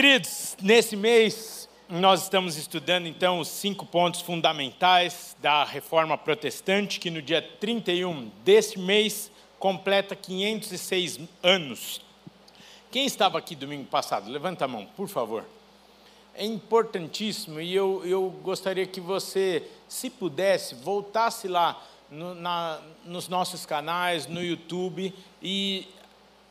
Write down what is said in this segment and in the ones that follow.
Queridos, nesse mês nós estamos estudando então os cinco pontos fundamentais da reforma protestante, que no dia 31 deste mês completa 506 anos. Quem estava aqui domingo passado? Levanta a mão, por favor. É importantíssimo e eu, eu gostaria que você, se pudesse, voltasse lá no, na, nos nossos canais, no YouTube e,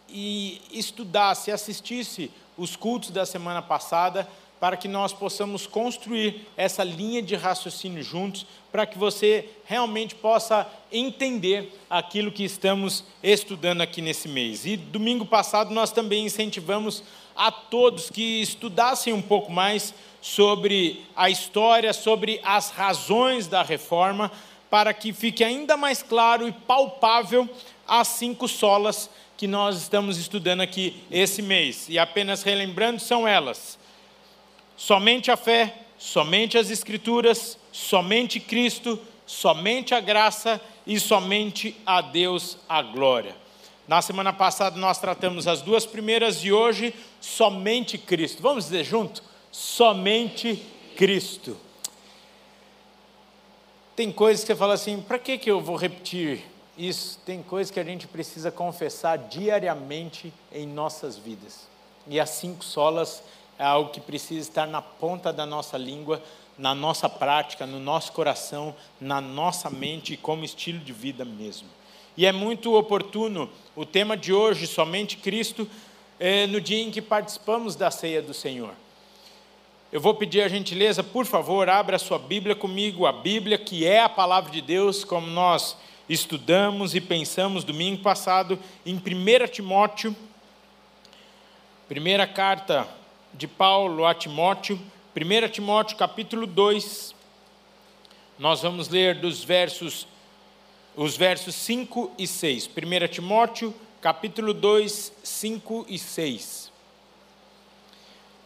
e estudasse, assistisse os cultos da semana passada, para que nós possamos construir essa linha de raciocínio juntos, para que você realmente possa entender aquilo que estamos estudando aqui nesse mês. E domingo passado nós também incentivamos a todos que estudassem um pouco mais sobre a história, sobre as razões da reforma, para que fique ainda mais claro e palpável as cinco solas que nós estamos estudando aqui esse mês. E apenas relembrando, são elas: somente a fé, somente as Escrituras, somente Cristo, somente a graça e somente a Deus a glória. Na semana passada nós tratamos as duas primeiras e hoje somente Cristo. Vamos dizer junto? Somente Cristo. Tem coisas que você fala assim, para que, que eu vou repetir isso, tem coisas que a gente precisa confessar diariamente em nossas vidas. E as cinco solas é algo que precisa estar na ponta da nossa língua, na nossa prática, no nosso coração, na nossa mente como estilo de vida mesmo. E é muito oportuno o tema de hoje, somente Cristo, é, no dia em que participamos da ceia do Senhor. Eu vou pedir a gentileza, por favor, abra a sua Bíblia comigo, a Bíblia que é a palavra de Deus, como nós estudamos e pensamos domingo passado em 1 Timóteo, primeira carta de Paulo a Timóteo, 1 Timóteo capítulo 2, nós vamos ler dos versos, os versos 5 e 6. 1 Timóteo capítulo 2, 5 e 6.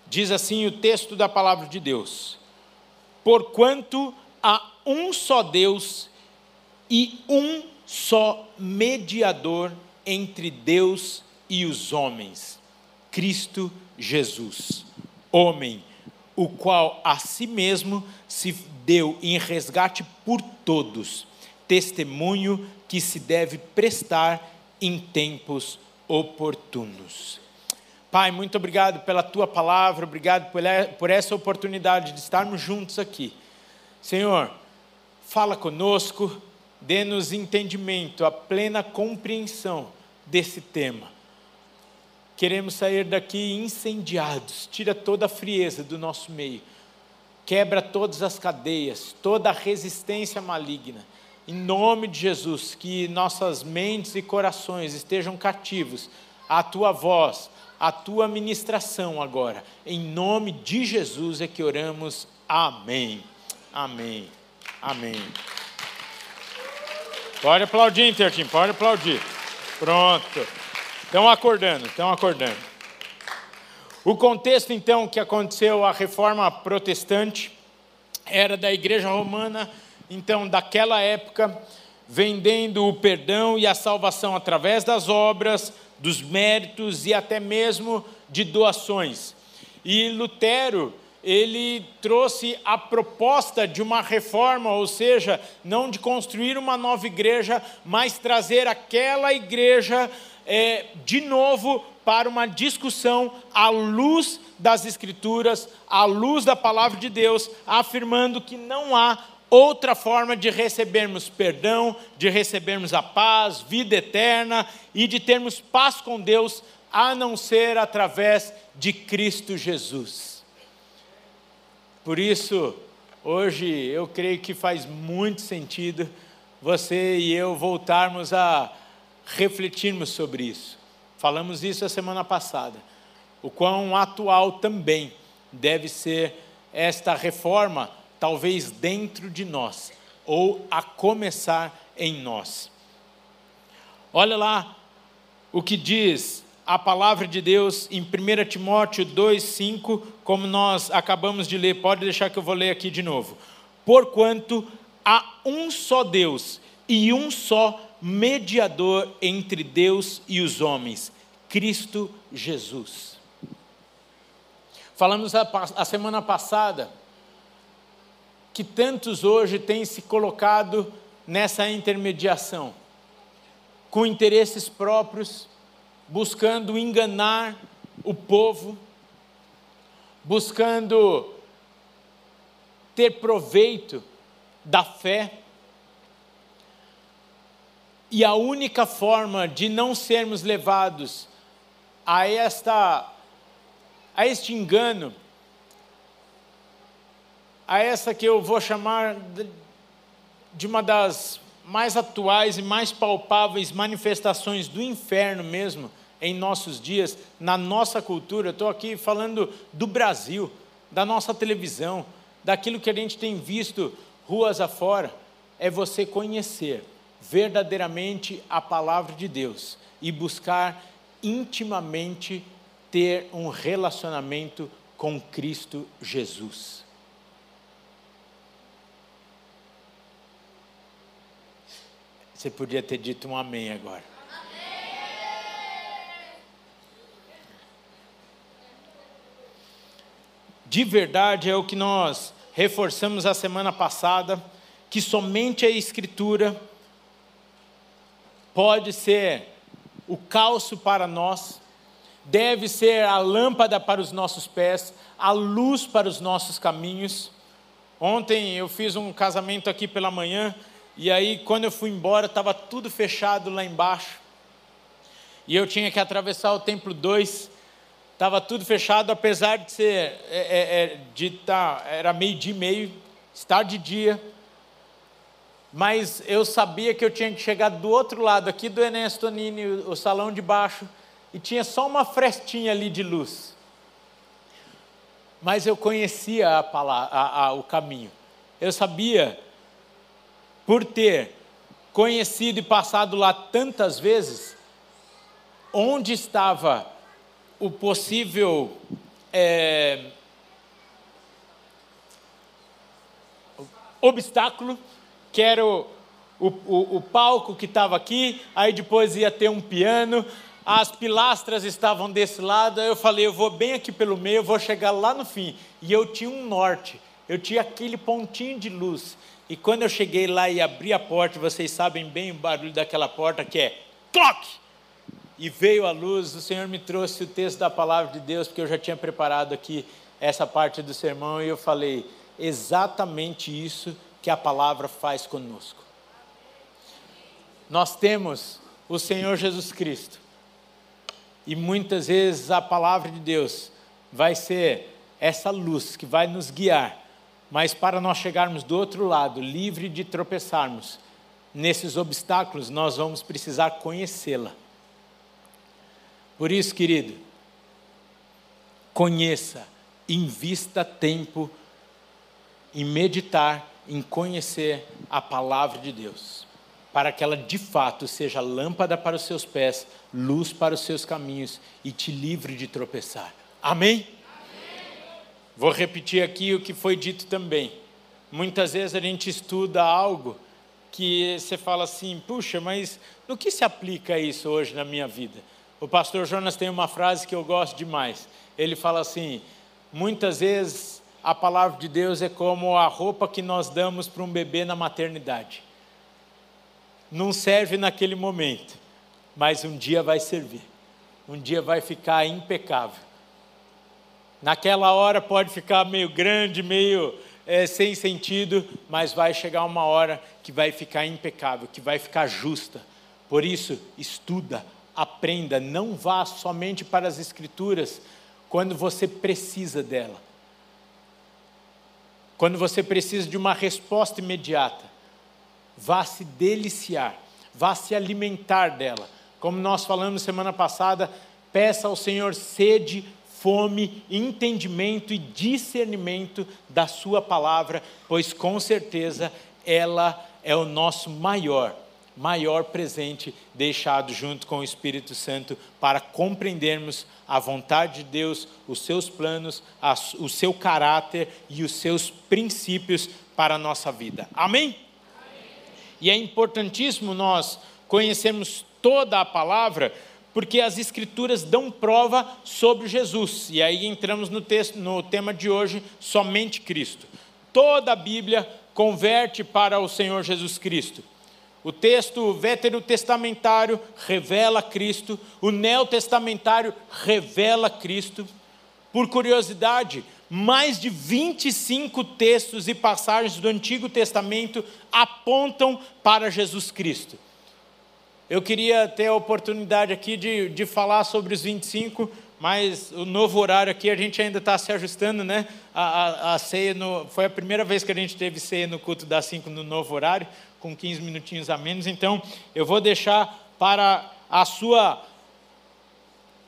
Diz assim o texto da palavra de Deus: Porquanto há um só Deus e um só mediador entre Deus e os homens, Cristo Jesus, homem, o qual a si mesmo se deu em resgate por todos, testemunho que se deve prestar em tempos oportunos. Pai, muito obrigado pela tua palavra, obrigado por essa oportunidade de estarmos juntos aqui. Senhor, fala conosco, dê-nos entendimento, a plena compreensão desse tema. Queremos sair daqui incendiados, tira toda a frieza do nosso meio, quebra todas as cadeias, toda a resistência maligna. Em nome de Jesus, que nossas mentes e corações estejam cativos à tua voz, à tua ministração agora. Em nome de Jesus é que oramos. Amém. Amém. Amém. Pode aplaudir, Intertim, pode aplaudir. Pronto. Estão acordando, estão acordando. O contexto, então, que aconteceu a reforma protestante era da igreja romana, então, daquela época, vendendo o perdão e a salvação através das obras, dos méritos e até mesmo de doações. E Lutero, ele trouxe a proposta de uma reforma, ou seja, não de construir uma nova igreja, mas trazer aquela igreja é, de novo para uma discussão à luz das Escrituras, à luz da palavra de Deus, afirmando que não há outra forma de recebermos perdão, de recebermos a paz, vida eterna e de termos paz com Deus, a não ser através de Cristo Jesus. Por isso, hoje eu creio que faz muito sentido você e eu voltarmos a refletirmos sobre isso. Falamos isso a semana passada. O quão atual também deve ser esta reforma, talvez dentro de nós, ou a começar em nós. Olha lá o que diz a palavra de Deus em 1 Timóteo 2,5, como nós acabamos de ler, pode deixar que eu vou ler aqui de novo. Porquanto há um só Deus e um só mediador entre Deus e os homens, Cristo Jesus. Falamos a, a semana passada que tantos hoje têm se colocado nessa intermediação, com interesses próprios, buscando enganar o povo, buscando ter proveito da fé. E a única forma de não sermos levados a esta a este engano, a essa que eu vou chamar de uma das mais atuais e mais palpáveis manifestações do inferno mesmo em nossos dias, na nossa cultura. Estou aqui falando do Brasil, da nossa televisão, daquilo que a gente tem visto ruas afora. É você conhecer verdadeiramente a palavra de Deus e buscar intimamente ter um relacionamento com Cristo Jesus. Você podia ter dito um amém agora. De verdade é o que nós reforçamos a semana passada, que somente a Escritura pode ser o calço para nós, deve ser a lâmpada para os nossos pés, a luz para os nossos caminhos. Ontem eu fiz um casamento aqui pela manhã, e aí quando eu fui embora estava tudo fechado lá embaixo. E eu tinha que atravessar o templo 2, estava tudo fechado, apesar de ser, é, é, é de tá, era meio dia e meio, estar de dia, mas eu sabia que eu tinha que chegar do outro lado, aqui do Enéas Tonini, o salão de baixo, e tinha só uma frestinha ali de luz. Mas eu conhecia a palavra, a, a, o caminho. Eu sabia, por ter conhecido e passado lá tantas vezes, onde estava o possível é, obstáculo, que era o, o, o, palco que estava aqui, aí depois ia ter um piano, as pilastras estavam desse lado, aí eu falei, eu vou bem aqui pelo meio, vou chegar lá no fim. E eu tinha um norte, eu tinha aquele pontinho de luz. E quando eu cheguei lá e abri a porta, vocês sabem bem o barulho daquela porta que é clock! E veio a luz, o Senhor me trouxe o texto da palavra de Deus, porque eu já tinha preparado aqui essa parte do sermão, e eu falei, exatamente isso que a palavra faz conosco. Nós temos o Senhor Jesus Cristo, e muitas vezes a palavra de Deus vai ser essa luz que vai nos guiar, mas para nós chegarmos do outro lado, livre de tropeçarmos nesses obstáculos, nós vamos precisar conhecê-la. Por isso, querido, conheça, invista tempo em meditar, em conhecer a palavra de Deus para que ela de fato seja lâmpada para os seus pés, luz para os seus caminhos e te livre de tropeçar. Amém? Amém? Vou repetir aqui o que foi dito também. Muitas vezes a gente estuda algo que você fala assim, puxa, mas no que se aplica isso hoje na minha vida? O pastor Jonas tem uma frase que eu gosto demais. Ele fala assim: muitas vezes a palavra de Deus é como a roupa que nós damos para um bebê na maternidade não serve naquele momento, mas um dia vai servir, um dia vai ficar impecável. Naquela hora pode ficar meio grande, meio é, sem sentido, mas vai chegar uma hora que vai ficar impecável, que vai ficar justa. Por isso, estuda, aprenda, não vá somente para as Escrituras quando você precisa dela. Quando você precisa de uma resposta imediata vá se deliciar, vá se alimentar dela. Como nós falamos semana passada, peça ao Senhor sede, fome, entendimento e discernimento da Sua palavra, pois com certeza ela é o nosso maior, maior presente deixado junto com o Espírito Santo para compreendermos a vontade de Deus, os seus planos, o seu caráter e os seus princípios para a nossa vida. Amém? E é importantíssimo nós conhecermos toda a palavra, porque as escrituras dão prova sobre Jesus. E aí entramos no, texto, no tema de hoje, somente Cristo. Toda a Bíblia converte para o Senhor Jesus Cristo. O texto veterotestamentário revela Cristo, o neotestamentário revela Cristo. Por curiosidade, mais de 25 textos e passagens do Antigo Testamento apontam para Jesus Cristo. Eu queria ter a oportunidade aqui de, de falar sobre os 25, mas o novo horário aqui a gente ainda está se ajustando, né? A, a, a, ceia no, foi a primeira vez que a gente teve ceia no culto das 5 no novo horário, com 15 minutinhos a menos, então eu vou deixar para a sua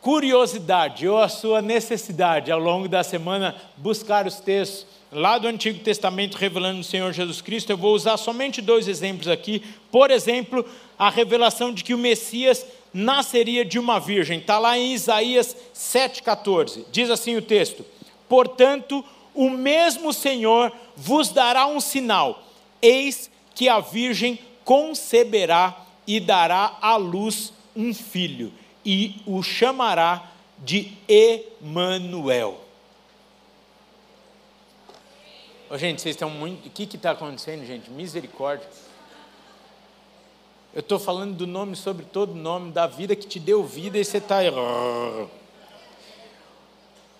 curiosidade ou a sua necessidade ao longo da semana buscar os textos lá do Antigo Testamento revelando o Senhor Jesus Cristo. Eu vou usar somente dois exemplos aqui. Por exemplo, a revelação de que o Messias nasceria de uma virgem. Está lá em Isaías 7,14. Diz assim o texto: Portanto, o mesmo Senhor vos dará um sinal: eis que a virgem conceberá e dará à luz um filho, e o chamará de Emanuel. Oh, gente, vocês estão muito. O que está acontecendo, gente? Misericórdia. Eu estou falando do nome sobre todo nome, da vida que te deu vida e você está.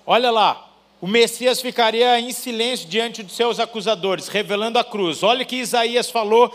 Olha lá, o Messias ficaria em silêncio diante de seus acusadores, revelando a cruz. Olha que Isaías falou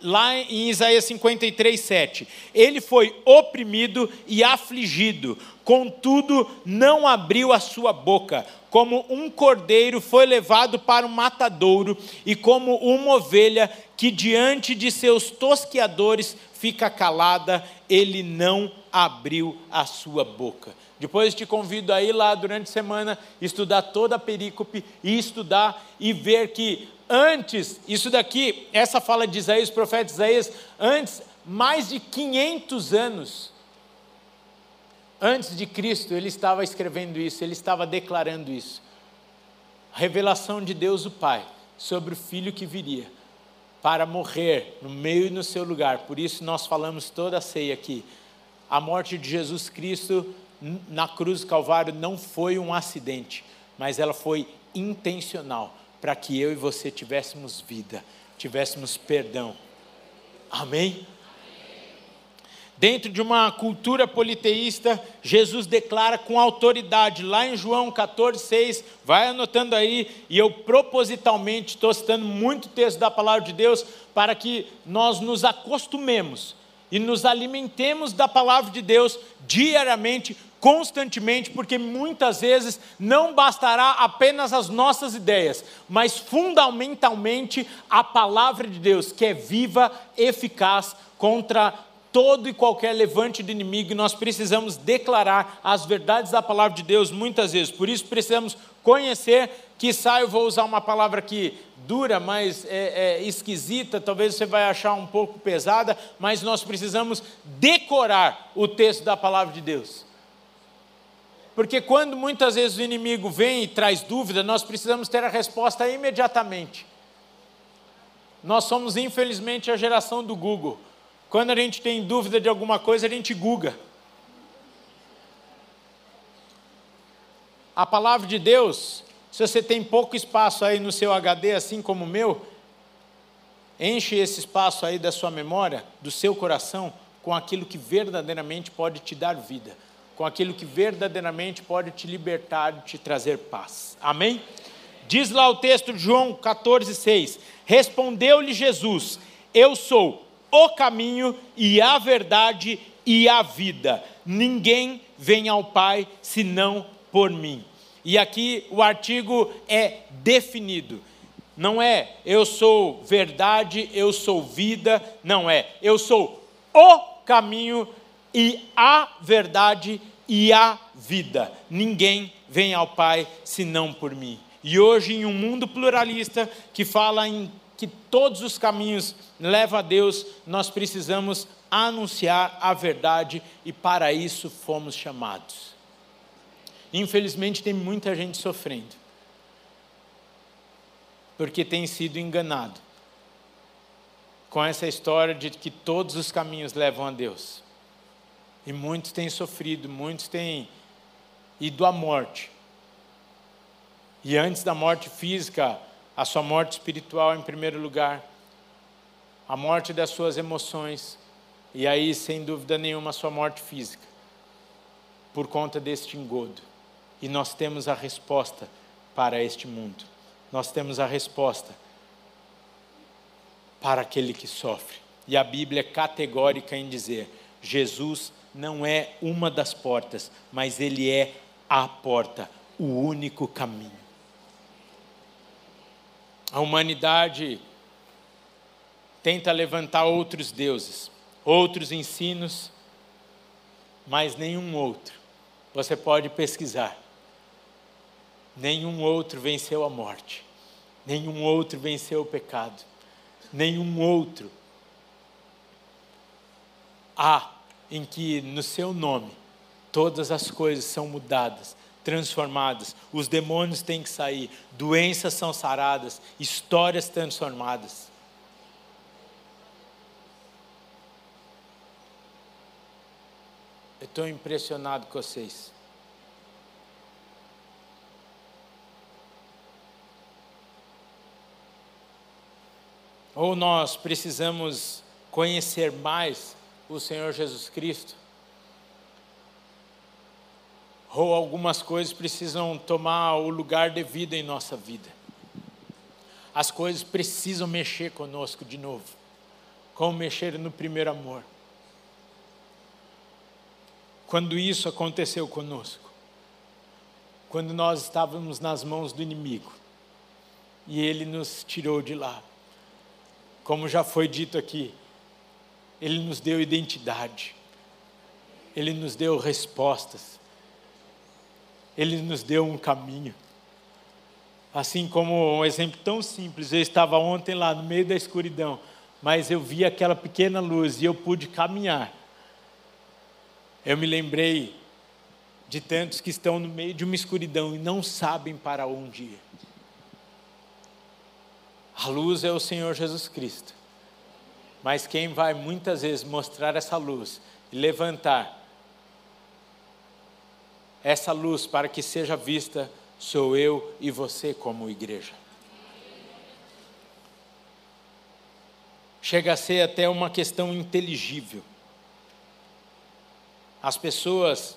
lá em Isaías 53, 7. Ele foi oprimido e afligido, contudo não abriu a sua boca. Como um cordeiro foi levado para o matadouro, e como uma ovelha que diante de seus tosqueadores fica calada, ele não abriu a sua boca. Depois te convido a ir lá durante a semana, estudar toda a perícope e estudar e ver que antes, isso daqui, essa fala de Isaías, profeta Isaías, antes, mais de 500 anos antes de Cristo, ele estava escrevendo isso, ele estava declarando isso. Revelação de Deus o Pai sobre o filho que viria para morrer no meio e no seu lugar. Por isso nós falamos toda a ceia aqui. A morte de Jesus Cristo na cruz do Calvário não foi um acidente, mas ela foi intencional para que eu e você tivéssemos vida, tivéssemos perdão. Amém? Dentro de uma cultura politeísta, Jesus declara com autoridade, lá em João 14, 6, vai anotando aí, e eu propositalmente estou citando muito texto da palavra de Deus, para que nós nos acostumemos e nos alimentemos da palavra de Deus diariamente, constantemente, porque muitas vezes não bastará apenas as nossas ideias, mas fundamentalmente a palavra de Deus, que é viva, eficaz contra todo e qualquer levante do inimigo, nós precisamos declarar as verdades da palavra de Deus muitas vezes. Por isso precisamos conhecer, que eu vou usar uma palavra aqui dura, mas é, é, esquisita, talvez você vai achar um pouco pesada, mas nós precisamos decorar o texto da palavra de Deus. Porque quando muitas vezes o inimigo vem e traz dúvida, nós precisamos ter a resposta imediatamente. Nós somos, infelizmente, a geração do Google. Quando a gente tem dúvida de alguma coisa, a gente guga. A palavra de Deus, se você tem pouco espaço aí no seu HD, assim como o meu, enche esse espaço aí da sua memória, do seu coração, com aquilo que verdadeiramente pode te dar vida, com aquilo que verdadeiramente pode te libertar te trazer paz. Amém? Diz lá o texto de João 14, 6: Respondeu-lhe Jesus: Eu sou o caminho e a verdade e a vida. Ninguém vem ao Pai senão por mim. E aqui o artigo é definido. Não é eu sou verdade, eu sou vida, não é. Eu sou o caminho e a verdade e a vida. Ninguém vem ao Pai senão por mim. E hoje, em um mundo pluralista que fala em que todos os caminhos levam a Deus, nós precisamos anunciar a verdade e para isso fomos chamados. Infelizmente, tem muita gente sofrendo, porque tem sido enganado com essa história de que todos os caminhos levam a Deus. E muitos têm sofrido, muitos têm ido à morte. E antes da morte física, a sua morte espiritual em primeiro lugar, a morte das suas emoções, e aí, sem dúvida nenhuma, a sua morte física, por conta deste engodo. E nós temos a resposta para este mundo. Nós temos a resposta para aquele que sofre. E a Bíblia é categórica em dizer: Jesus não é uma das portas, mas ele é a porta, o único caminho. A humanidade tenta levantar outros deuses, outros ensinos, mas nenhum outro. Você pode pesquisar. Nenhum outro venceu a morte. Nenhum outro venceu o pecado. Nenhum outro há em que no seu nome todas as coisas são mudadas, transformadas, os demônios têm que sair, doenças são saradas, histórias transformadas. Eu estou impressionado com vocês. Ou nós precisamos conhecer mais o Senhor Jesus Cristo, ou algumas coisas precisam tomar o lugar devido em nossa vida. As coisas precisam mexer conosco de novo, como mexer no primeiro amor. Quando isso aconteceu conosco, quando nós estávamos nas mãos do inimigo e ele nos tirou de lá, como já foi dito aqui, ele nos deu identidade, Ele nos deu respostas, Ele nos deu um caminho. Assim como um exemplo tão simples, eu estava ontem lá no meio da escuridão, mas eu vi aquela pequena luz e eu pude caminhar. Eu me lembrei de tantos que estão no meio de uma escuridão e não sabem para onde ir. A luz é o Senhor Jesus Cristo. Mas quem vai muitas vezes mostrar essa luz e levantar essa luz para que seja vista sou eu e você como igreja. Chega a ser até uma questão inteligível. As pessoas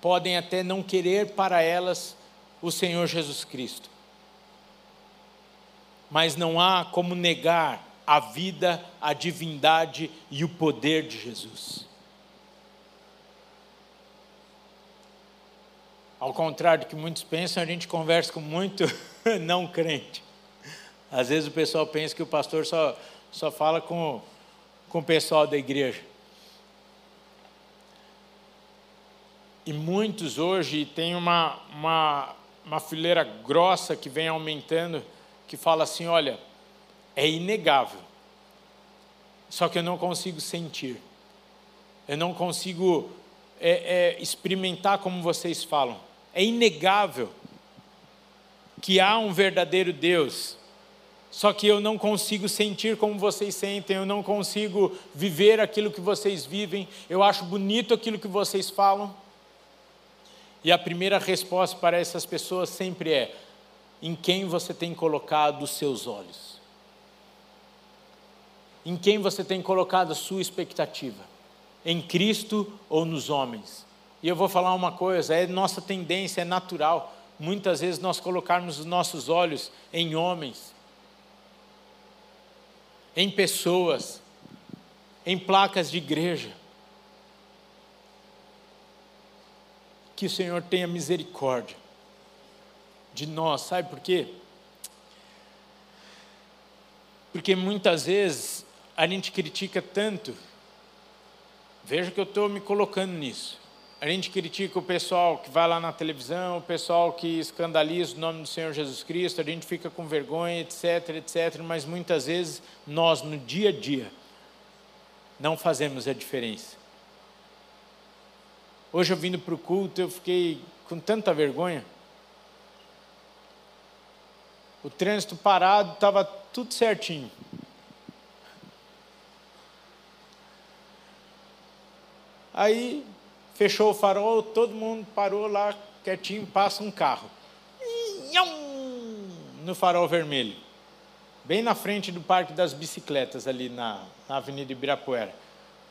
podem até não querer para elas o Senhor Jesus Cristo, mas não há como negar a vida, a divindade e o poder de Jesus. Ao contrário do que muitos pensam, a gente conversa com muito não crente. Às vezes o pessoal pensa que o pastor só, só fala com, com o pessoal da igreja. E muitos hoje tem uma, uma, uma fileira grossa que vem aumentando, que fala assim: olha, é inegável. Só que eu não consigo sentir. Eu não consigo é, é, experimentar como vocês falam. É inegável que há um verdadeiro Deus. Só que eu não consigo sentir como vocês sentem, eu não consigo viver aquilo que vocês vivem. Eu acho bonito aquilo que vocês falam. E a primeira resposta para essas pessoas sempre é: em quem você tem colocado os seus olhos? Em quem você tem colocado a sua expectativa? Em Cristo ou nos homens? E eu vou falar uma coisa: é nossa tendência, é natural, muitas vezes nós colocarmos os nossos olhos em homens, em pessoas, em placas de igreja. Que o Senhor tenha misericórdia de nós, sabe por quê? Porque muitas vezes a gente critica tanto, veja que eu estou me colocando nisso. A gente critica o pessoal que vai lá na televisão, o pessoal que escandaliza o nome do Senhor Jesus Cristo, a gente fica com vergonha, etc, etc, mas muitas vezes nós, no dia a dia, não fazemos a diferença. Hoje eu vindo para o culto, eu fiquei com tanta vergonha. O trânsito parado, estava tudo certinho. Aí fechou o farol, todo mundo parou lá quietinho, passa um carro. No farol vermelho. Bem na frente do Parque das Bicicletas, ali na, na Avenida Ibirapuera.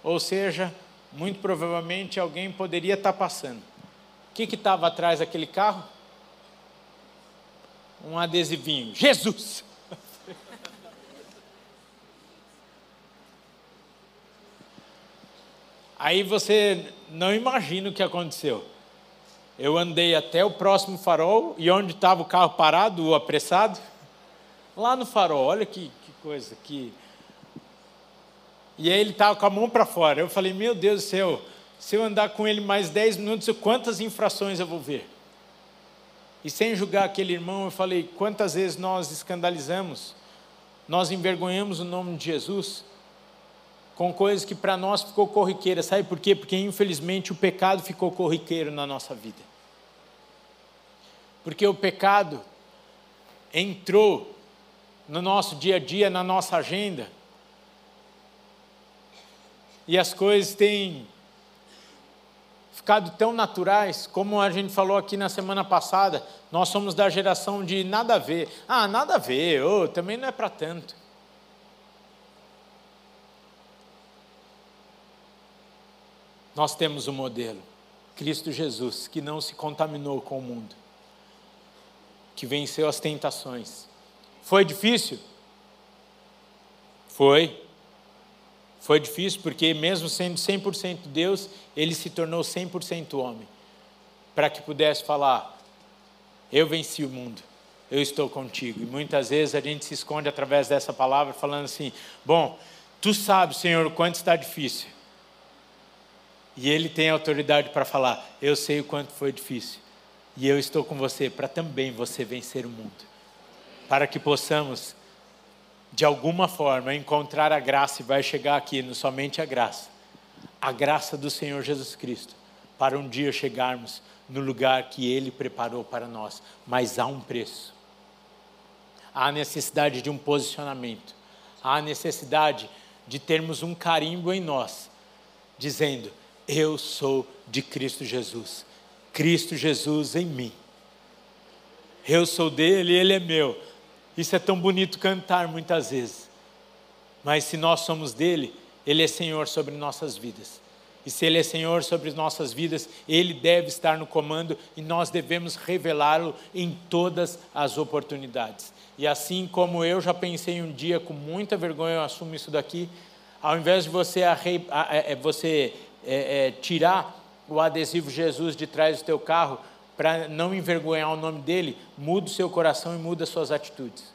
Ou seja, muito provavelmente alguém poderia estar passando. O que estava atrás daquele carro? Um adesivinho. Jesus! Aí você não imagina o que aconteceu. Eu andei até o próximo farol e onde estava o carro parado, o apressado? Lá no farol, olha que, que coisa, que. E aí ele estava com a mão para fora. Eu falei, meu Deus do céu, se eu andar com ele mais 10 minutos, quantas infrações eu vou ver? E sem julgar aquele irmão, eu falei, quantas vezes nós escandalizamos, nós envergonhamos o nome de Jesus com coisas que para nós ficou corriqueira. Sabe por quê? Porque infelizmente o pecado ficou corriqueiro na nossa vida. Porque o pecado entrou no nosso dia a dia, na nossa agenda. E as coisas têm ficado tão naturais, como a gente falou aqui na semana passada, nós somos da geração de nada a ver. Ah, nada a ver, oh, também não é para tanto. Nós temos um modelo, Cristo Jesus, que não se contaminou com o mundo, que venceu as tentações. Foi difícil? Foi. Foi difícil porque, mesmo sendo 100% Deus, ele se tornou 100% homem, para que pudesse falar: Eu venci o mundo, eu estou contigo. E muitas vezes a gente se esconde através dessa palavra, falando assim: Bom, tu sabes, Senhor, o quanto está difícil. E ele tem autoridade para falar: Eu sei o quanto foi difícil. E eu estou com você para também você vencer o mundo. Para que possamos, de alguma forma, encontrar a graça e vai chegar aqui no somente a graça. A graça do Senhor Jesus Cristo. Para um dia chegarmos no lugar que Ele preparou para nós. Mas há um preço. Há necessidade de um posicionamento. Há necessidade de termos um carimbo em nós, dizendo: eu sou de Cristo Jesus. Cristo Jesus em mim. Eu sou dele, ele é meu. Isso é tão bonito cantar muitas vezes. Mas se nós somos dele, ele é Senhor sobre nossas vidas. E se ele é Senhor sobre nossas vidas, ele deve estar no comando e nós devemos revelá-lo em todas as oportunidades. E assim como eu já pensei um dia com muita vergonha, eu assumo isso daqui, ao invés de você, é, você é, é, tirar o adesivo Jesus de trás do teu carro para não envergonhar o nome dele, muda o seu coração e muda as suas atitudes.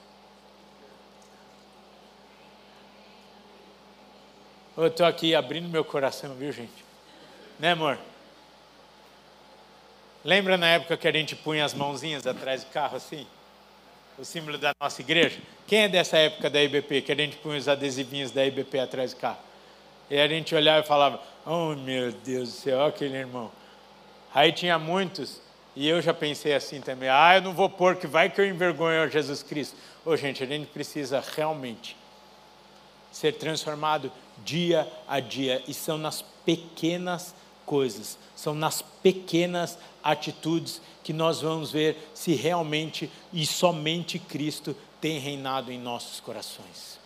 Eu estou aqui abrindo meu coração, viu, gente? Né, amor? Lembra na época que a gente punha as mãozinhas atrás do carro assim? O símbolo da nossa igreja? Quem é dessa época da IBP que a gente punha os adesivinhos da IBP atrás do carro? E a gente olhava e falava: Oh meu Deus do céu, aquele irmão. Aí tinha muitos, e eu já pensei assim também: Ah, eu não vou pôr, que vai que eu envergonho Jesus Cristo. Ô oh, gente, a gente precisa realmente ser transformado dia a dia, e são nas pequenas coisas, são nas pequenas atitudes que nós vamos ver se realmente e somente Cristo tem reinado em nossos corações.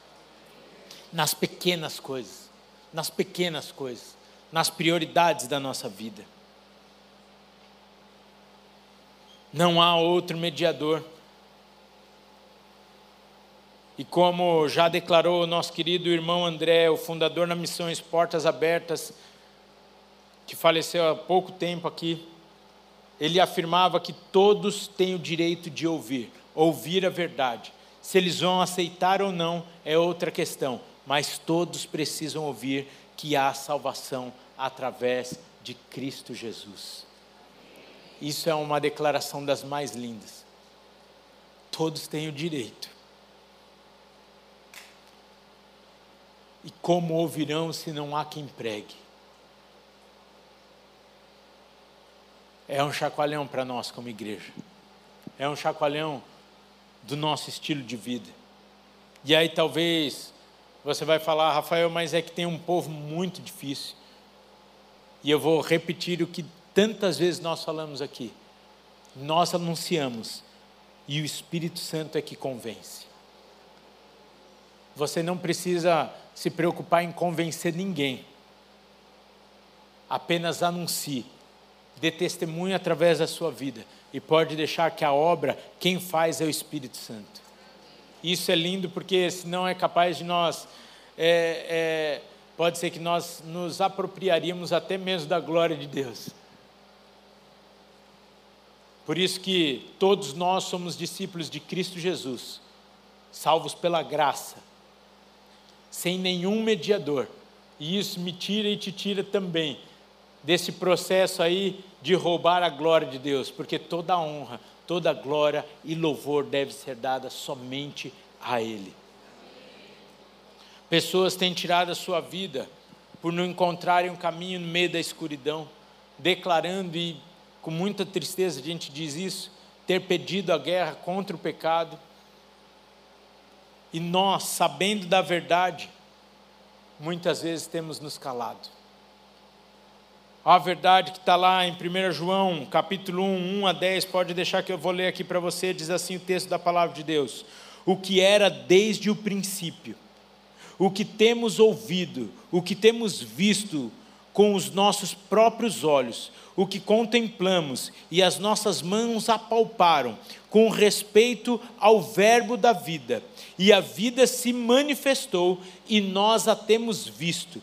Nas pequenas coisas nas pequenas coisas, nas prioridades da nossa vida. Não há outro mediador. E como já declarou o nosso querido irmão André, o fundador da Missões Portas Abertas, que faleceu há pouco tempo aqui, ele afirmava que todos têm o direito de ouvir, ouvir a verdade. Se eles vão aceitar ou não é outra questão, mas todos precisam ouvir que há salvação através de Cristo Jesus. Isso é uma declaração das mais lindas. Todos têm o direito. E como ouvirão se não há quem pregue? É um chacoalhão para nós como igreja. É um chacoalhão do nosso estilo de vida. E aí talvez você vai falar, Rafael, mas é que tem um povo muito difícil. E eu vou repetir o que tantas vezes nós falamos aqui. Nós anunciamos e o Espírito Santo é que convence. Você não precisa se preocupar em convencer ninguém. Apenas anuncie, dê testemunho através da sua vida e pode deixar que a obra, quem faz é o Espírito Santo. Isso é lindo porque senão é capaz de nós, é, é, pode ser que nós nos apropriaríamos até mesmo da glória de Deus. Por isso que todos nós somos discípulos de Cristo Jesus, salvos pela graça, sem nenhum mediador. E isso me tira e te tira também desse processo aí de roubar a glória de Deus, porque toda honra, toda glória e louvor deve ser dada somente a Ele. Pessoas têm tirado a sua vida por não encontrarem um caminho no meio da escuridão, declarando e com muita tristeza a gente diz isso, ter pedido a guerra contra o pecado. E nós, sabendo da verdade, muitas vezes temos nos calado. A verdade que está lá em 1 João, capítulo 1, 1 a 10, pode deixar que eu vou ler aqui para você, diz assim o texto da palavra de Deus. O que era desde o princípio, o que temos ouvido, o que temos visto com os nossos próprios olhos, o que contemplamos e as nossas mãos apalparam, com respeito ao Verbo da vida. E a vida se manifestou e nós a temos visto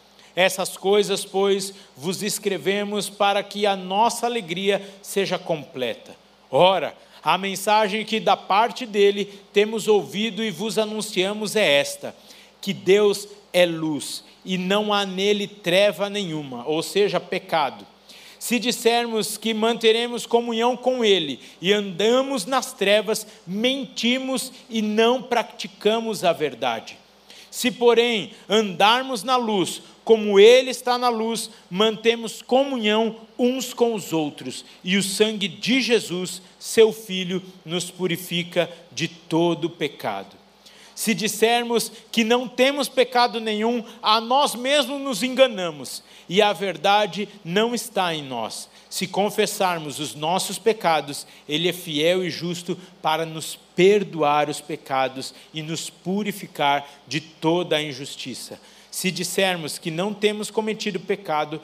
Essas coisas, pois, vos escrevemos para que a nossa alegria seja completa. Ora, a mensagem que da parte dele temos ouvido e vos anunciamos é esta: que Deus é luz e não há nele treva nenhuma, ou seja, pecado. Se dissermos que manteremos comunhão com Ele e andamos nas trevas, mentimos e não praticamos a verdade. Se, porém, andarmos na luz, como Ele está na luz, mantemos comunhão uns com os outros, e o sangue de Jesus, seu Filho, nos purifica de todo pecado. Se dissermos que não temos pecado nenhum, a nós mesmos nos enganamos, e a verdade não está em nós. Se confessarmos os nossos pecados, Ele é fiel e justo para nos perdoar os pecados e nos purificar de toda a injustiça. Se dissermos que não temos cometido pecado,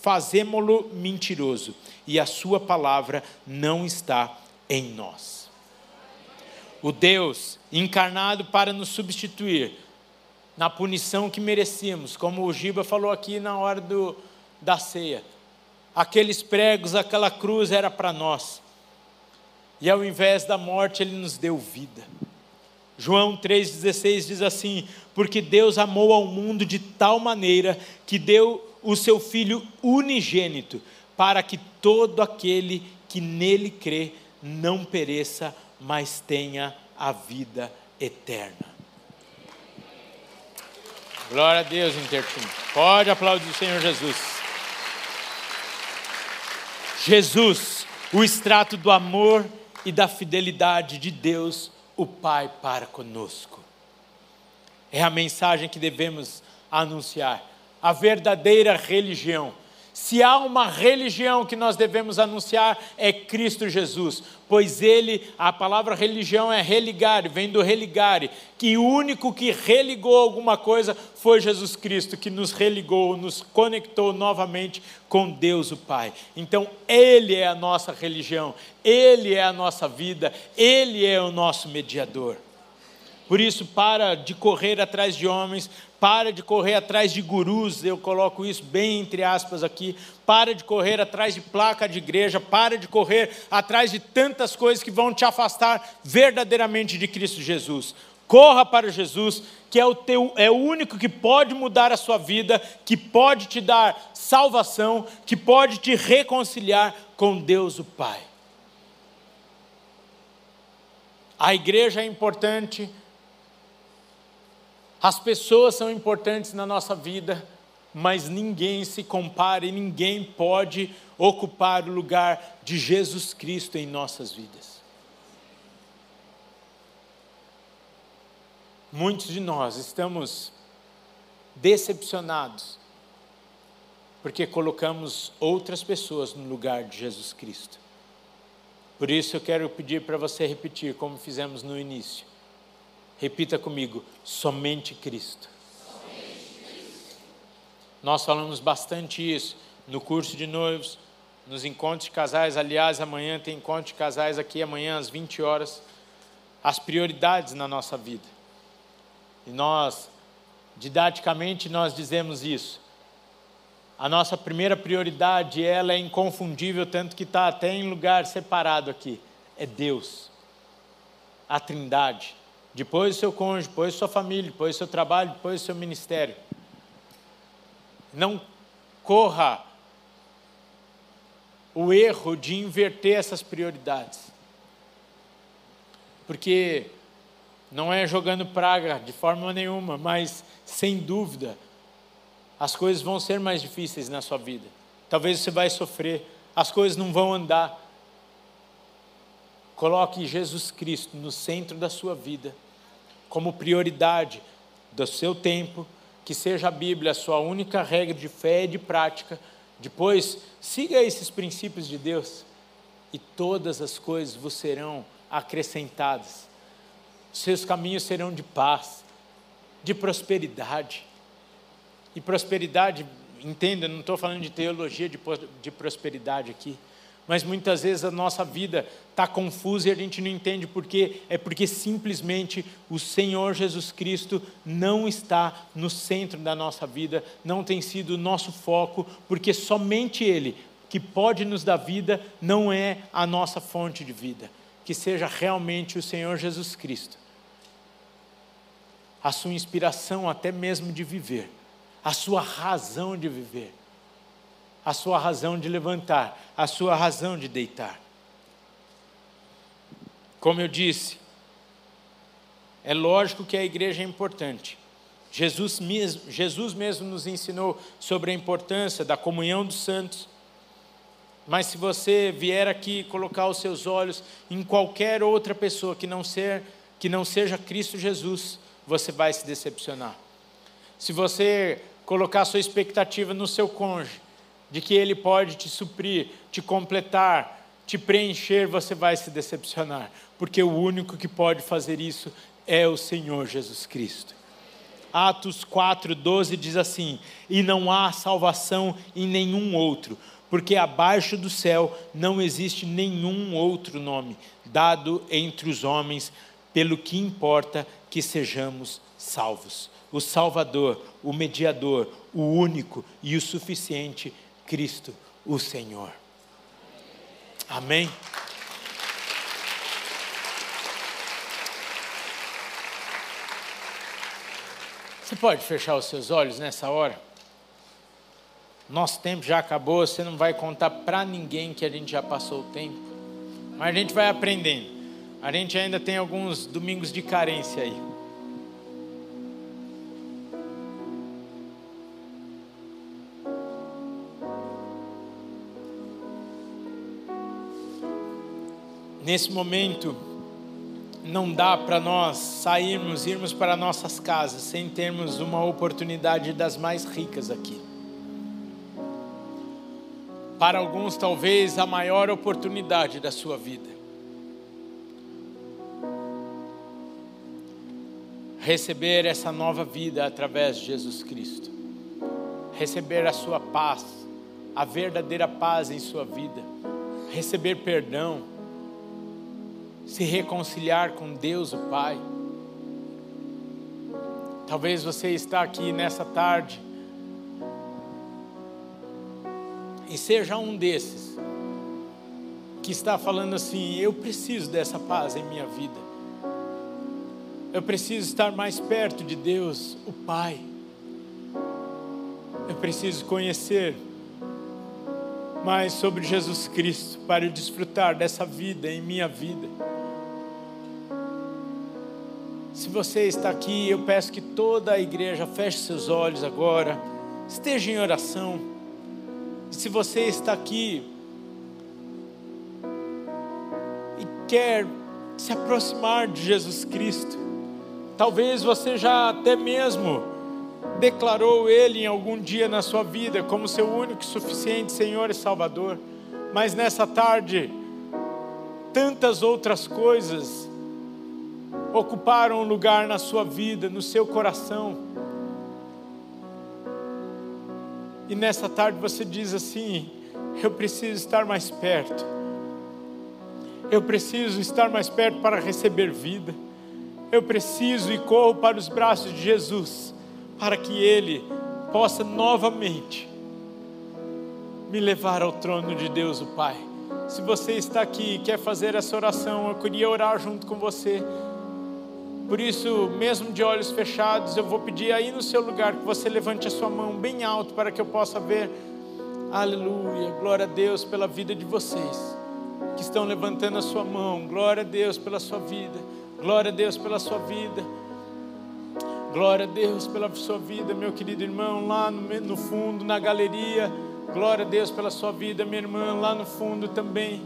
fazemo-lo mentiroso, e a Sua palavra não está em nós. O Deus encarnado para nos substituir na punição que merecíamos, como o Giba falou aqui na hora do, da ceia. Aqueles pregos, aquela cruz era para nós. E ao invés da morte, Ele nos deu vida. João 3,16 diz assim: Porque Deus amou ao mundo de tal maneira que deu o seu Filho unigênito, para que todo aquele que nele crê não pereça, mas tenha a vida eterna. Glória a Deus, Intertim. Pode aplaudir o Senhor Jesus. Jesus, o extrato do amor e da fidelidade de Deus o Pai para conosco. É a mensagem que devemos anunciar. A verdadeira religião. Se há uma religião que nós devemos anunciar, é Cristo Jesus, pois ele, a palavra religião é religare, vem do religare, que o único que religou alguma coisa foi Jesus Cristo, que nos religou, nos conectou novamente com Deus o Pai. Então, Ele é a nossa religião, Ele é a nossa vida, Ele é o nosso mediador. Por isso, para de correr atrás de homens, para de correr atrás de gurus, eu coloco isso bem entre aspas aqui. Para de correr atrás de placa de igreja, para de correr atrás de tantas coisas que vão te afastar verdadeiramente de Cristo Jesus. Corra para Jesus, que é o, teu, é o único que pode mudar a sua vida, que pode te dar salvação, que pode te reconciliar com Deus o Pai. A igreja é importante, as pessoas são importantes na nossa vida, mas ninguém se compara e ninguém pode ocupar o lugar de Jesus Cristo em nossas vidas. Muitos de nós estamos decepcionados porque colocamos outras pessoas no lugar de Jesus Cristo. Por isso eu quero pedir para você repetir, como fizemos no início. Repita comigo: somente Cristo. Nós falamos bastante isso no curso de noivos, nos encontros de casais. Aliás, amanhã tem encontro de casais aqui, amanhã às 20 horas. As prioridades na nossa vida. E nós, didaticamente, nós dizemos isso. A nossa primeira prioridade, ela é inconfundível, tanto que está até em lugar separado aqui. É Deus. A Trindade. Depois o seu cônjuge, depois sua família, depois seu trabalho, depois seu ministério. Não corra o erro de inverter essas prioridades. Porque não é jogando praga de forma nenhuma, mas sem dúvida, as coisas vão ser mais difíceis na sua vida. Talvez você vai sofrer, as coisas não vão andar. Coloque Jesus Cristo no centro da sua vida, como prioridade do seu tempo, que seja a Bíblia a sua única regra de fé e de prática. Depois, siga esses princípios de Deus e todas as coisas vos serão acrescentadas. Seus caminhos serão de paz, de prosperidade. E prosperidade, entenda, não estou falando de teologia de, de prosperidade aqui mas muitas vezes a nossa vida está confusa e a gente não entende por quê. É porque simplesmente o Senhor Jesus Cristo não está no centro da nossa vida, não tem sido o nosso foco, porque somente Ele, que pode nos dar vida, não é a nossa fonte de vida. Que seja realmente o Senhor Jesus Cristo, a sua inspiração até mesmo de viver, a sua razão de viver a sua razão de levantar, a sua razão de deitar. Como eu disse, é lógico que a igreja é importante. Jesus mesmo, Jesus mesmo nos ensinou sobre a importância da comunhão dos santos. Mas se você vier aqui colocar os seus olhos em qualquer outra pessoa que não, ser, que não seja Cristo Jesus, você vai se decepcionar. Se você colocar sua expectativa no seu cônjuge, de que Ele pode te suprir, te completar, te preencher, você vai se decepcionar, porque o único que pode fazer isso é o Senhor Jesus Cristo. Atos 4,12 diz assim: E não há salvação em nenhum outro, porque abaixo do céu não existe nenhum outro nome dado entre os homens, pelo que importa que sejamos salvos. O Salvador, o mediador, o único e o suficiente Cristo, o Senhor. Amém? Você pode fechar os seus olhos nessa hora? Nosso tempo já acabou, você não vai contar para ninguém que a gente já passou o tempo. Mas a gente vai aprendendo. A gente ainda tem alguns domingos de carência aí. Nesse momento, não dá para nós sairmos, irmos para nossas casas sem termos uma oportunidade das mais ricas aqui. Para alguns, talvez a maior oportunidade da sua vida. Receber essa nova vida através de Jesus Cristo. Receber a sua paz, a verdadeira paz em sua vida. Receber perdão se reconciliar com Deus o Pai. Talvez você está aqui nessa tarde e seja um desses que está falando assim: eu preciso dessa paz em minha vida. Eu preciso estar mais perto de Deus, o Pai. Eu preciso conhecer mais sobre Jesus Cristo para desfrutar dessa vida em minha vida. Se você está aqui, eu peço que toda a igreja feche seus olhos agora, esteja em oração. Se você está aqui e quer se aproximar de Jesus Cristo, talvez você já até mesmo declarou Ele em algum dia na sua vida como seu único e suficiente Senhor e Salvador, mas nessa tarde, tantas outras coisas ocuparam um lugar na sua vida, no seu coração. E nessa tarde você diz assim: Eu preciso estar mais perto. Eu preciso estar mais perto para receber vida. Eu preciso e corro para os braços de Jesus, para que Ele possa novamente me levar ao trono de Deus, o Pai. Se você está aqui e quer fazer essa oração, eu queria orar junto com você. Por isso, mesmo de olhos fechados, eu vou pedir aí no seu lugar que você levante a sua mão bem alto para que eu possa ver. Aleluia, glória a Deus pela vida de vocês que estão levantando a sua mão. Glória a Deus pela sua vida. Glória a Deus pela sua vida. Glória a Deus pela sua vida, meu querido irmão, lá no, fundo, na galeria. Glória a Deus pela sua vida, minha irmã, lá no fundo também.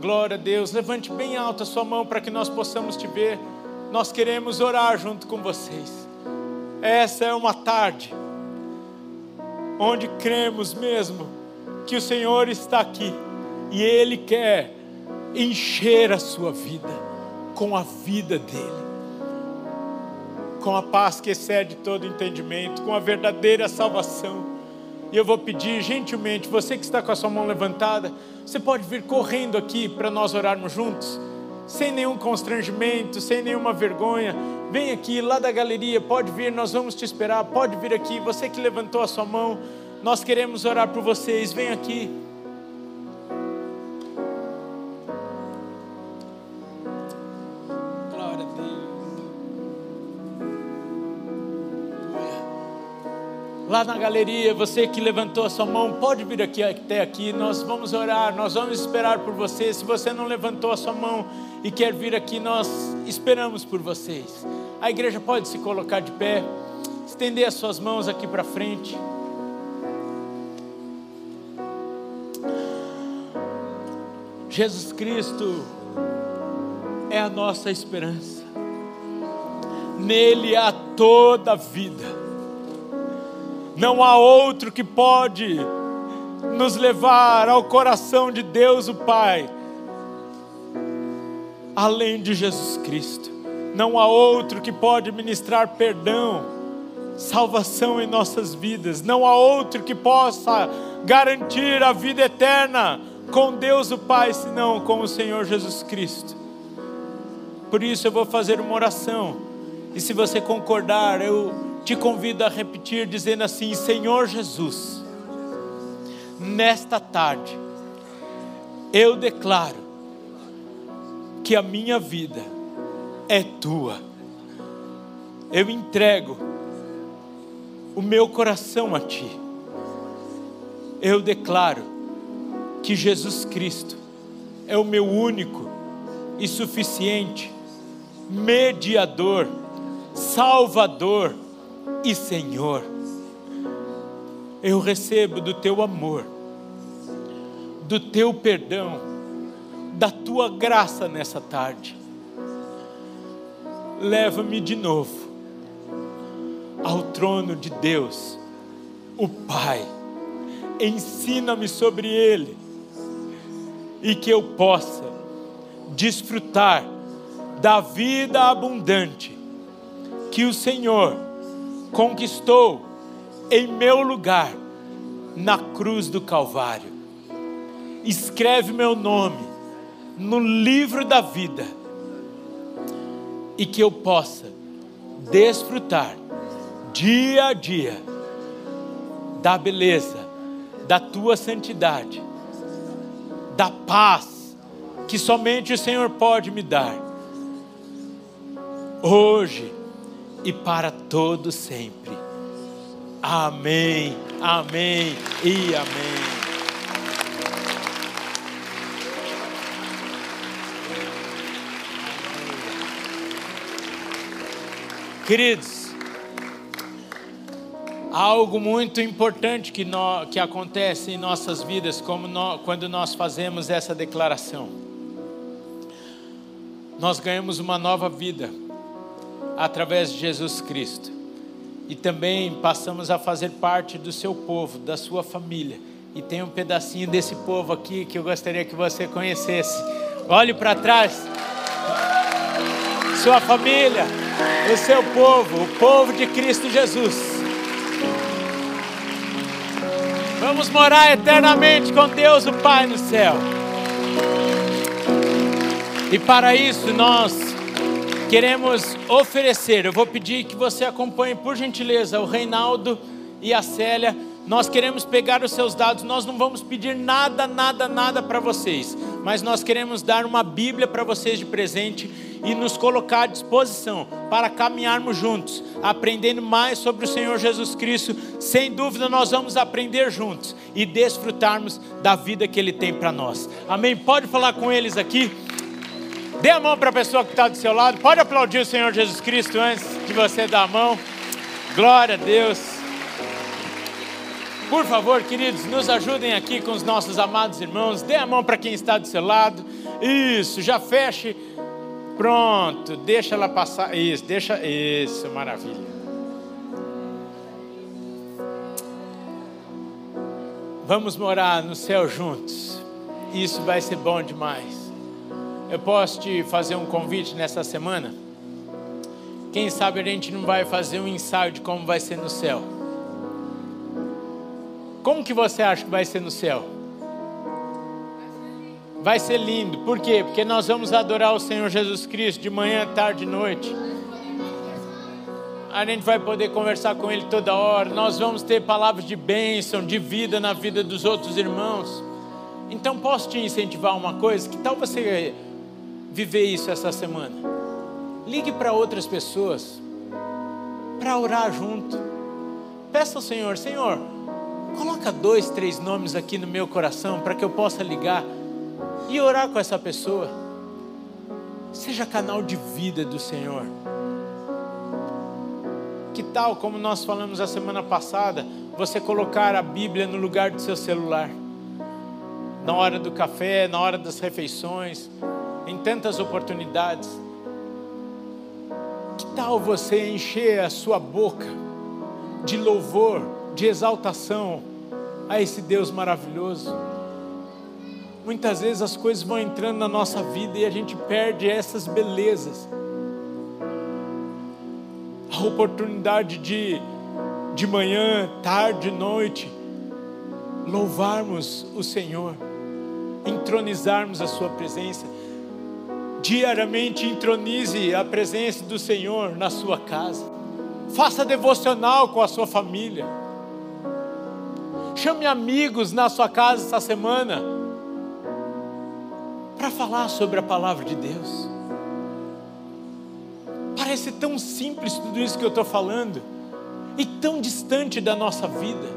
Glória a Deus. Levante bem alto a sua mão para que nós possamos te ver nós queremos orar junto com vocês. Essa é uma tarde onde cremos mesmo que o Senhor está aqui e Ele quer encher a sua vida com a vida dEle, com a paz que excede todo entendimento, com a verdadeira salvação. E eu vou pedir gentilmente, você que está com a sua mão levantada, você pode vir correndo aqui para nós orarmos juntos sem nenhum constrangimento, sem nenhuma vergonha. Vem aqui, lá da galeria, pode vir, nós vamos te esperar. Pode vir aqui, você que levantou a sua mão, nós queremos orar por vocês. Vem aqui. Lá na galeria, você que levantou a sua mão, pode vir aqui até aqui. Nós vamos orar, nós vamos esperar por você. Se você não levantou a sua mão, e quer vir aqui, nós esperamos por vocês. A igreja pode se colocar de pé, estender as suas mãos aqui para frente. Jesus Cristo é a nossa esperança. Nele há toda a vida. Não há outro que pode nos levar ao coração de Deus o Pai além de Jesus Cristo. Não há outro que pode ministrar perdão, salvação em nossas vidas. Não há outro que possa garantir a vida eterna com Deus o Pai, senão com o Senhor Jesus Cristo. Por isso eu vou fazer uma oração. E se você concordar, eu te convido a repetir dizendo assim: Senhor Jesus, nesta tarde eu declaro que a minha vida é tua. Eu entrego o meu coração a ti. Eu declaro que Jesus Cristo é o meu único e suficiente mediador, salvador e Senhor. Eu recebo do teu amor, do teu perdão da tua graça nessa tarde. Leva-me de novo ao trono de Deus, o Pai. Ensina-me sobre Ele e que eu possa desfrutar da vida abundante que o Senhor conquistou em meu lugar na cruz do Calvário. Escreve meu nome no livro da vida e que eu possa desfrutar dia a dia da beleza, da tua santidade, da paz que somente o Senhor pode me dar. hoje e para todo sempre. Amém, amém e amém. Queridos, algo muito importante que, no, que acontece em nossas vidas no, quando nós fazemos essa declaração. Nós ganhamos uma nova vida através de Jesus Cristo e também passamos a fazer parte do seu povo, da sua família. E tem um pedacinho desse povo aqui que eu gostaria que você conhecesse. Olhe para trás. Sua família, o seu povo, o povo de Cristo Jesus. Vamos morar eternamente com Deus, o Pai no céu. E para isso nós queremos oferecer. Eu vou pedir que você acompanhe, por gentileza, o Reinaldo e a Célia. Nós queremos pegar os seus dados, nós não vamos pedir nada, nada, nada para vocês, mas nós queremos dar uma Bíblia para vocês de presente e nos colocar à disposição para caminharmos juntos, aprendendo mais sobre o Senhor Jesus Cristo. Sem dúvida, nós vamos aprender juntos e desfrutarmos da vida que Ele tem para nós. Amém? Pode falar com eles aqui. Dê a mão para a pessoa que está do seu lado. Pode aplaudir o Senhor Jesus Cristo antes de você dar a mão. Glória a Deus. Por favor, queridos, nos ajudem aqui com os nossos amados irmãos. Dê a mão para quem está do seu lado. Isso, já feche. Pronto, deixa ela passar. Isso, deixa. Isso, maravilha. Vamos morar no céu juntos. Isso vai ser bom demais. Eu posso te fazer um convite nessa semana? Quem sabe a gente não vai fazer um ensaio de como vai ser no céu? Como que você acha que vai ser no céu? Vai ser lindo. Por quê? Porque nós vamos adorar o Senhor Jesus Cristo de manhã, tarde e noite. A gente vai poder conversar com Ele toda hora. Nós vamos ter palavras de bênção, de vida na vida dos outros irmãos. Então posso te incentivar uma coisa? Que tal você viver isso essa semana. Ligue para outras pessoas para orar junto. Peça ao Senhor, Senhor, coloca dois, três nomes aqui no meu coração para que eu possa ligar e orar com essa pessoa. Seja canal de vida do Senhor. Que tal, como nós falamos a semana passada, você colocar a Bíblia no lugar do seu celular? Na hora do café, na hora das refeições, em tantas oportunidades. Que tal você encher a sua boca de louvor, de exaltação a esse Deus maravilhoso? Muitas vezes as coisas vão entrando na nossa vida e a gente perde essas belezas. A oportunidade de, de manhã, tarde, noite, louvarmos o Senhor, entronizarmos a Sua presença diariamente entronize a presença do Senhor na sua casa. Faça devocional com a sua família. Chame amigos na sua casa essa semana para falar sobre a palavra de Deus. Parece tão simples tudo isso que eu estou falando e tão distante da nossa vida.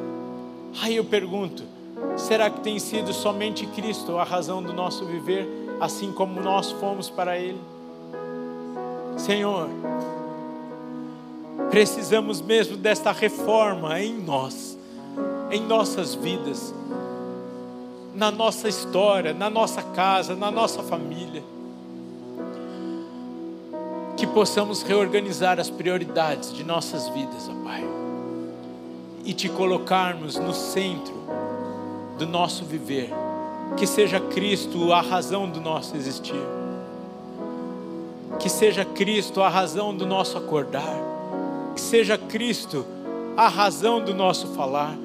Aí eu pergunto: será que tem sido somente Cristo a razão do nosso viver? Assim como nós fomos para Ele. Senhor, precisamos mesmo desta reforma em nós, em nossas vidas, na nossa história, na nossa casa, na nossa família. Que possamos reorganizar as prioridades de nossas vidas, ó Pai, e te colocarmos no centro do nosso viver que seja Cristo a razão do nosso existir. Que seja Cristo a razão do nosso acordar. Que seja Cristo a razão do nosso falar.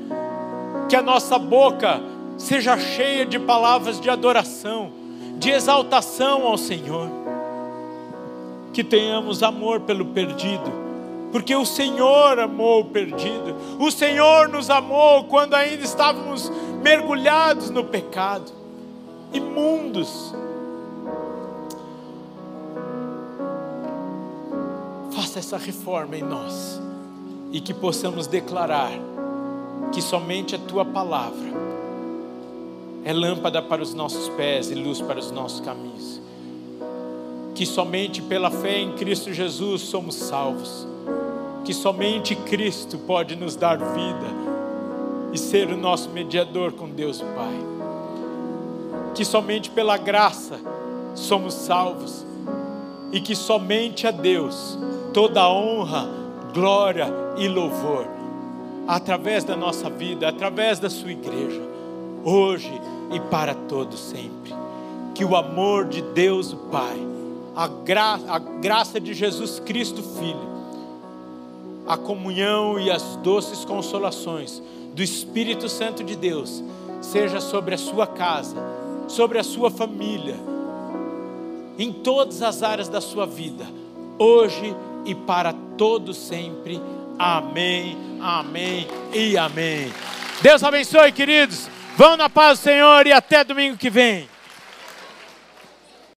Que a nossa boca seja cheia de palavras de adoração, de exaltação ao Senhor. Que tenhamos amor pelo perdido, porque o Senhor amou o perdido. O Senhor nos amou quando ainda estávamos mergulhados no pecado, imundos. faça essa reforma em nós e que possamos declarar que somente a tua palavra é lâmpada para os nossos pés e luz para os nossos caminhos. Que somente pela fé em Cristo Jesus somos salvos. Que somente Cristo pode nos dar vida e ser o nosso mediador com Deus o Pai. Que somente pela graça somos salvos e que somente a Deus toda honra, glória e louvor através da nossa vida, através da sua igreja, hoje e para todos sempre. Que o amor de Deus o Pai, a, gra a graça de Jesus Cristo Filho, a comunhão e as doces consolações do Espírito Santo de Deus seja sobre a sua casa, sobre a sua família, em todas as áreas da sua vida, hoje e para todos sempre. Amém, amém e amém. Deus abençoe, queridos. Vão na paz do Senhor e até domingo que vem.